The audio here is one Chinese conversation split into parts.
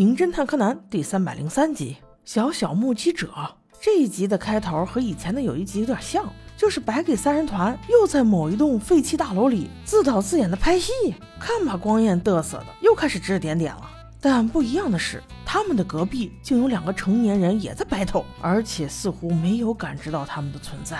名侦探柯南》第三百零三集《小小目击者》。这一集的开头和以前的有一集有点像，就是白给三人团又在某一栋废弃大楼里自导自演的拍戏，看把光彦嘚瑟的又开始指指点点了。但不一样的是，他们的隔壁竟有两个成年人也在白头，而且似乎没有感知到他们的存在。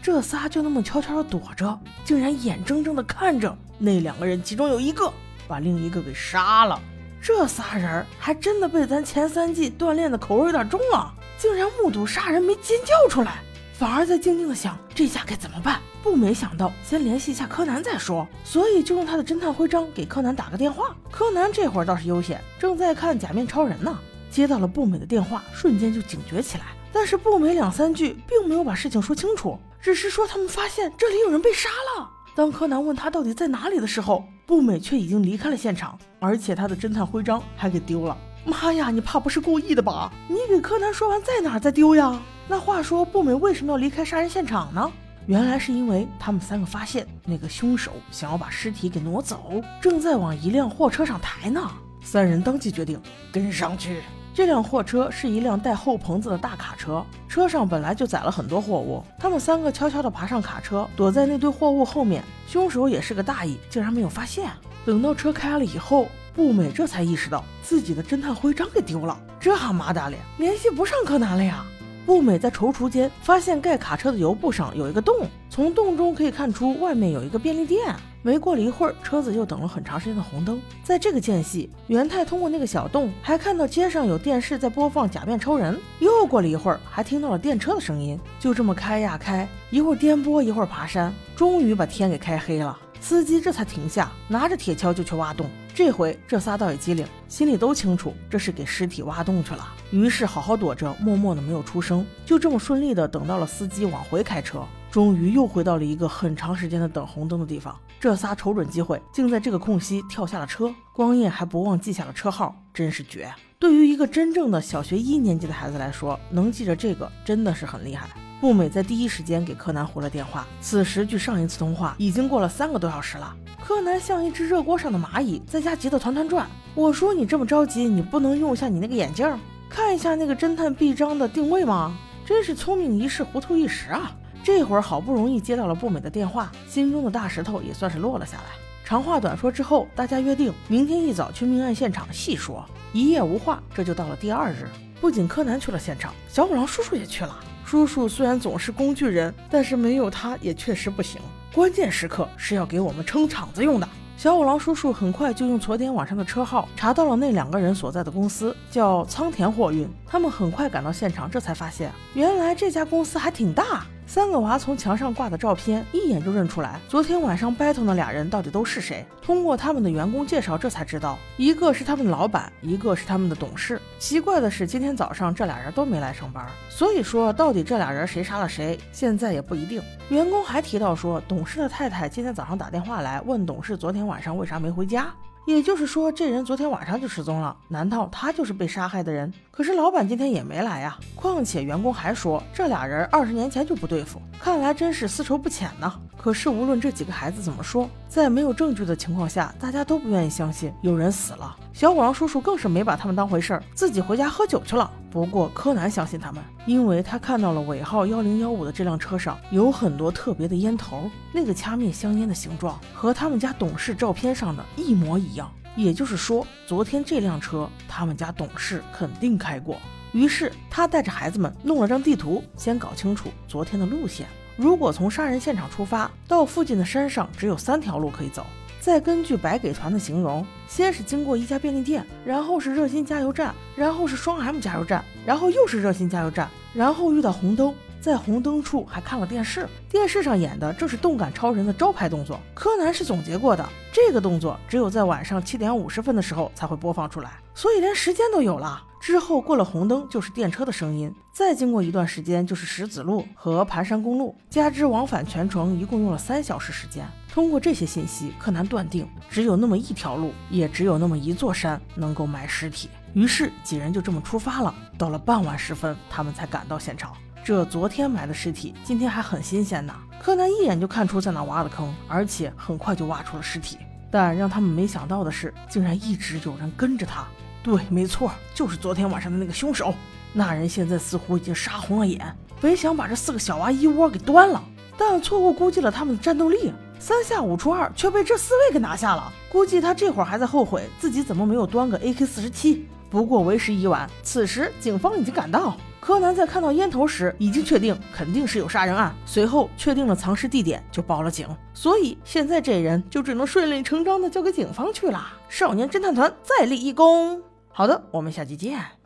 这仨就那么悄悄的躲着，竟然眼睁睁的看着那两个人其中有一个把另一个给杀了。这仨人还真的被咱前三季锻炼的口味有点重啊！竟然目睹杀人没尖叫出来，反而在静静的想这下该怎么办。不没想到先联系一下柯南再说，所以就用他的侦探徽章给柯南打个电话。柯南这会儿倒是悠闲，正在看假面超人呢。接到了步美的电话，瞬间就警觉起来。但是步美两三句并没有把事情说清楚，只是说他们发现这里有人被杀了。当柯南问他到底在哪里的时候，步美却已经离开了现场，而且他的侦探徽章还给丢了。妈呀，你怕不是故意的吧？你给柯南说完在哪再丢呀？那话说，步美为什么要离开杀人现场呢？原来是因为他们三个发现那个凶手想要把尸体给挪走，正在往一辆货车上抬呢。三人当即决定跟上去。这辆货车是一辆带后棚子的大卡车，车上本来就载了很多货物。他们三个悄悄地爬上卡车，躲在那堆货物后面。凶手也是个大意，竟然没有发现。等到车开了以后。步美这才意识到自己的侦探徽章给丢了，这蛤蟆大脸联系不上柯南了呀！步美在踌躇间发现盖卡车的油布上有一个洞，从洞中可以看出外面有一个便利店。没过了一会儿，车子又等了很长时间的红灯。在这个间隙，元太通过那个小洞还看到街上有电视在播放《假面超人》。又过了一会儿，还听到了电车的声音。就这么开呀开，一会儿颠簸，一会儿爬山，终于把天给开黑了。司机这才停下，拿着铁锹就去挖洞。这回这仨倒也机灵，心里都清楚这是给尸体挖洞去了，于是好好躲着，默默的没有出声。就这么顺利的等到了司机往回开车，终于又回到了一个很长时间的等红灯的地方。这仨瞅准机会，竟在这个空隙跳下了车。光彦还不忘记下了车号，真是绝！对于一个真正的小学一年级的孩子来说，能记着这个真的是很厉害。步美在第一时间给柯南回了电话。此时距上一次通话已经过了三个多小时了。柯南像一只热锅上的蚂蚁，在家急得团团转。我说你这么着急，你不能用一下你那个眼镜，看一下那个侦探臂章的定位吗？真是聪明一世，糊涂一时啊！这会儿好不容易接到了步美的电话，心中的大石头也算是落了下来。长话短说之后，大家约定明天一早去命案现场细说。一夜无话，这就到了第二日。不仅柯南去了现场，小五郎叔叔也去了。叔叔虽然总是工具人，但是没有他也确实不行。关键时刻是要给我们撑场子用的。小五郎叔叔很快就用昨天晚上的车号查到了那两个人所在的公司，叫仓田货运。他们很快赶到现场，这才发现原来这家公司还挺大。三个娃从墙上挂的照片一眼就认出来，昨天晚上 battle 那俩人到底都是谁？通过他们的员工介绍，这才知道一个是他们的老板，一个是他们的董事。奇怪的是，今天早上这俩人都没来上班，所以说到底这俩人谁杀了谁，现在也不一定。员工还提到说，董事的太太今天早上打电话来问董事昨天晚上为啥没回家。也就是说，这人昨天晚上就失踪了。难道他就是被杀害的人？可是老板今天也没来呀。况且员工还说，这俩人二十年前就不对付，看来真是私仇不浅呢。可是无论这几个孩子怎么说，在没有证据的情况下，大家都不愿意相信有人死了。小五郎叔叔更是没把他们当回事儿，自己回家喝酒去了。不过柯南相信他们，因为他看到了尾号幺零幺五的这辆车上有很多特别的烟头，那个掐灭香烟的形状和他们家董事照片上的一模一样。也就是说，昨天这辆车他们家董事肯定开过。于是他带着孩子们弄了张地图，先搞清楚昨天的路线。如果从杀人现场出发，到附近的山上只有三条路可以走。再根据白给团的形容，先是经过一家便利店，然后是热心加油站，然后是双 M 加油站，然后又是热心加油站，然后遇到红灯，在红灯处还看了电视，电视上演的正是动感超人的招牌动作。柯南是总结过的，这个动作只有在晚上七点五十分的时候才会播放出来，所以连时间都有了。之后过了红灯就是电车的声音，再经过一段时间就是石子路和盘山公路，加之往返全程一共用了三小时时间。通过这些信息，柯南断定只有那么一条路，也只有那么一座山能够埋尸体。于是几人就这么出发了。到了傍晚时分，他们才赶到现场。这昨天埋的尸体，今天还很新鲜呢。柯南一眼就看出在哪挖的坑，而且很快就挖出了尸体。但让他们没想到的是，竟然一直有人跟着他。对，没错，就是昨天晚上的那个凶手。那人现在似乎已经杀红了眼，本想把这四个小娃一窝给端了，但错误估计了他们的战斗力，三下五除二却被这四位给拿下了。估计他这会儿还在后悔自己怎么没有端个 AK 四十七。不过为时已晚，此时警方已经赶到。柯南在看到烟头时，已经确定肯定是有杀人案，随后确定了藏尸地点，就报了警。所以现在这人就只能顺理成章的交给警方去了。少年侦探团再立一功。好的，我们下期见。